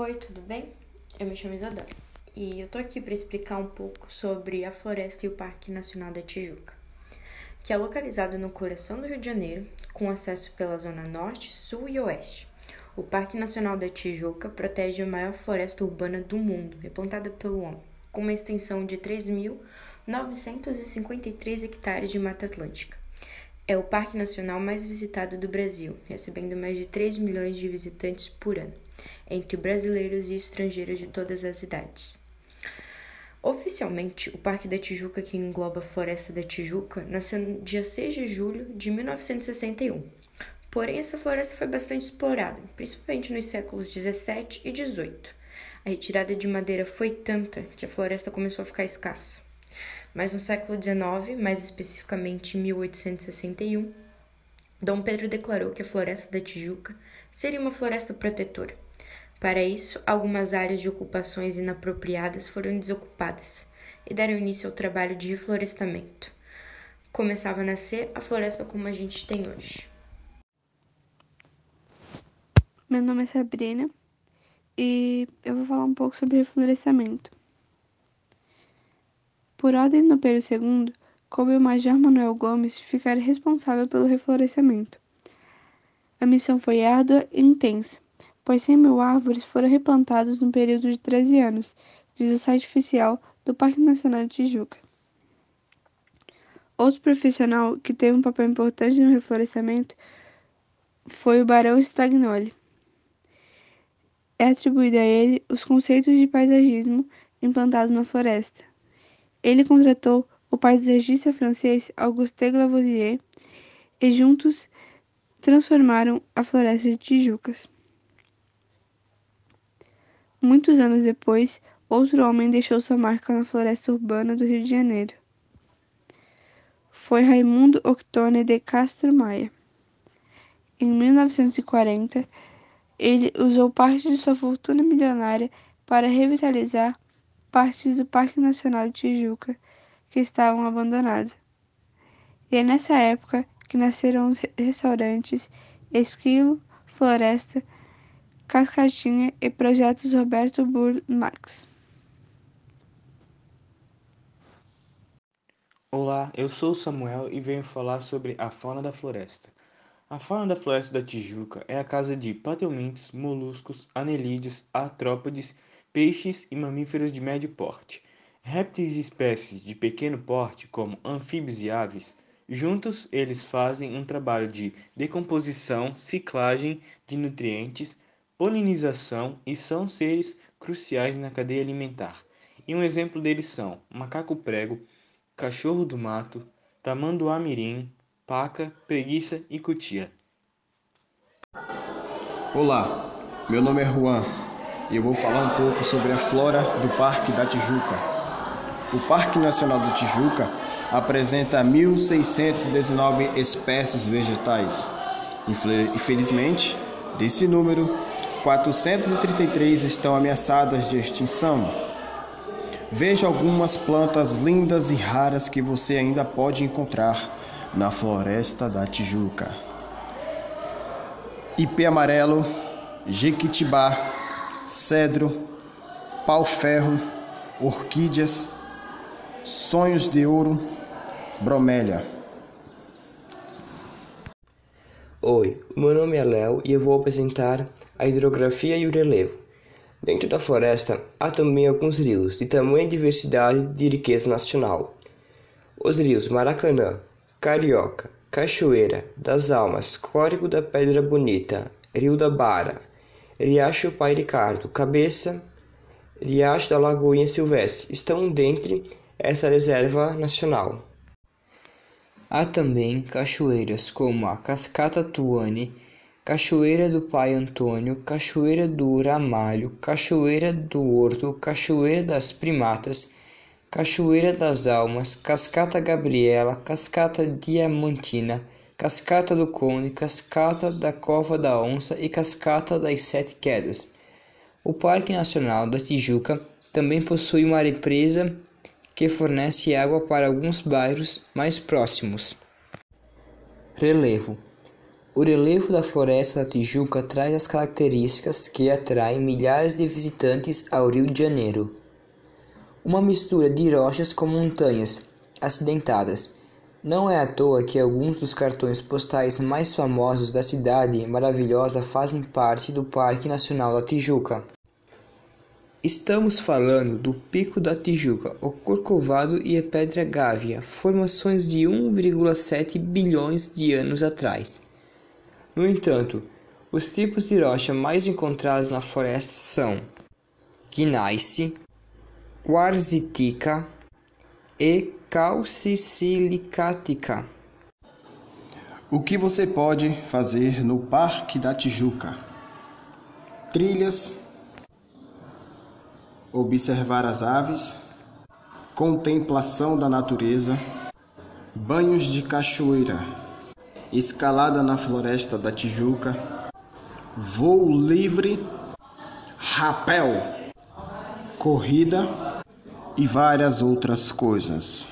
Oi, tudo bem? Eu me chamo Isadora e eu tô aqui para explicar um pouco sobre a floresta e o Parque Nacional da Tijuca, que é localizado no coração do Rio de Janeiro, com acesso pela zona norte, sul e oeste. O Parque Nacional da Tijuca protege a maior floresta urbana do mundo, replantada pelo homem, com uma extensão de 3.953 hectares de Mata Atlântica. É o parque nacional mais visitado do Brasil, recebendo mais de 3 milhões de visitantes por ano, entre brasileiros e estrangeiros de todas as idades. Oficialmente, o Parque da Tijuca, que engloba a Floresta da Tijuca, nasceu no dia 6 de julho de 1961. Porém, essa floresta foi bastante explorada, principalmente nos séculos 17 e 18. A retirada de madeira foi tanta que a floresta começou a ficar escassa. Mas no século XIX, mais especificamente em 1861, Dom Pedro declarou que a floresta da Tijuca seria uma floresta protetora. Para isso, algumas áreas de ocupações inapropriadas foram desocupadas e deram início ao trabalho de reflorestamento. Começava a nascer a floresta como a gente tem hoje. Meu nome é Sabrina e eu vou falar um pouco sobre reflorestamento. Por ordem do Pedro II, coube ao Major Manuel Gomes ficar responsável pelo reflorestamento. A missão foi árdua e intensa, pois 100 mil árvores foram replantadas no período de 13 anos, diz o site oficial do Parque Nacional de Tijuca. Outro profissional que teve um papel importante no reflorestamento foi o Barão Stragnoli. É atribuído a ele os conceitos de paisagismo implantados na floresta. Ele contratou o paisagista francês Auguste Lavoisier e juntos transformaram a floresta de Tijucas. Muitos anos depois, outro homem deixou sua marca na floresta urbana do Rio de Janeiro. Foi Raimundo Octone de Castro Maia. Em 1940, ele usou parte de sua fortuna milionária para revitalizar partes do Parque Nacional de Tijuca que estavam abandonados. E é nessa época que nasceram os restaurantes Esquilo, Floresta, Cascatinha e projetos Roberto Burr Max. Olá, eu sou o Samuel e venho falar sobre a fauna da floresta. A fauna da floresta da Tijuca é a casa de patelmintos, moluscos, anelídeos, artrópodes peixes e mamíferos de médio porte, répteis e espécies de pequeno porte, como anfíbios e aves. Juntos, eles fazem um trabalho de decomposição, ciclagem de nutrientes, polinização e são seres cruciais na cadeia alimentar. E um exemplo deles são macaco-prego, cachorro do mato, tamanduá-mirim, paca, preguiça e cutia. Olá, meu nome é Juan e eu vou falar um pouco sobre a flora do Parque da Tijuca. O Parque Nacional do Tijuca apresenta 1.619 espécies vegetais. Infelizmente, desse número, 433 estão ameaçadas de extinção. Veja algumas plantas lindas e raras que você ainda pode encontrar na floresta da Tijuca. Ipê amarelo, jequitibá, cedro, pau-ferro, orquídeas, sonhos de ouro, bromélia. Oi, meu nome é Léo e eu vou apresentar a hidrografia e o relevo. Dentro da floresta há também alguns rios de tamanha diversidade de riqueza nacional. Os rios Maracanã, Carioca, Cachoeira, das Almas, Córrego da Pedra Bonita, Rio da Bara, Riacho Pai Ricardo, Cabeça, Riacho da Lagoinha Silvestre estão dentro essa reserva nacional. Há também cachoeiras como a Cascata Tuane, Cachoeira do Pai Antônio, Cachoeira do Ramalho, Cachoeira do Horto, Cachoeira das Primatas, Cachoeira das Almas, Cascata Gabriela, Cascata Diamantina, Cascata do Conde, Cascata da Cova da Onça e Cascata das Sete Quedas. O Parque Nacional da Tijuca também possui uma represa que fornece água para alguns bairros mais próximos. Relevo: O relevo da Floresta da Tijuca traz as características que atraem milhares de visitantes ao Rio de Janeiro. Uma mistura de rochas com montanhas acidentadas. Não é à toa que alguns dos cartões postais mais famosos da cidade maravilhosa fazem parte do Parque Nacional da Tijuca. Estamos falando do Pico da Tijuca, o Corcovado e a Pedra Gávea, formações de 1,7 bilhões de anos atrás. No entanto, os tipos de rocha mais encontrados na floresta são gneiss, quarzitica e calcisilicática. O que você pode fazer no Parque da Tijuca? Trilhas observar as aves, contemplação da natureza, banhos de cachoeira, escalada na floresta da Tijuca, voo livre, rapel, corrida e várias outras coisas.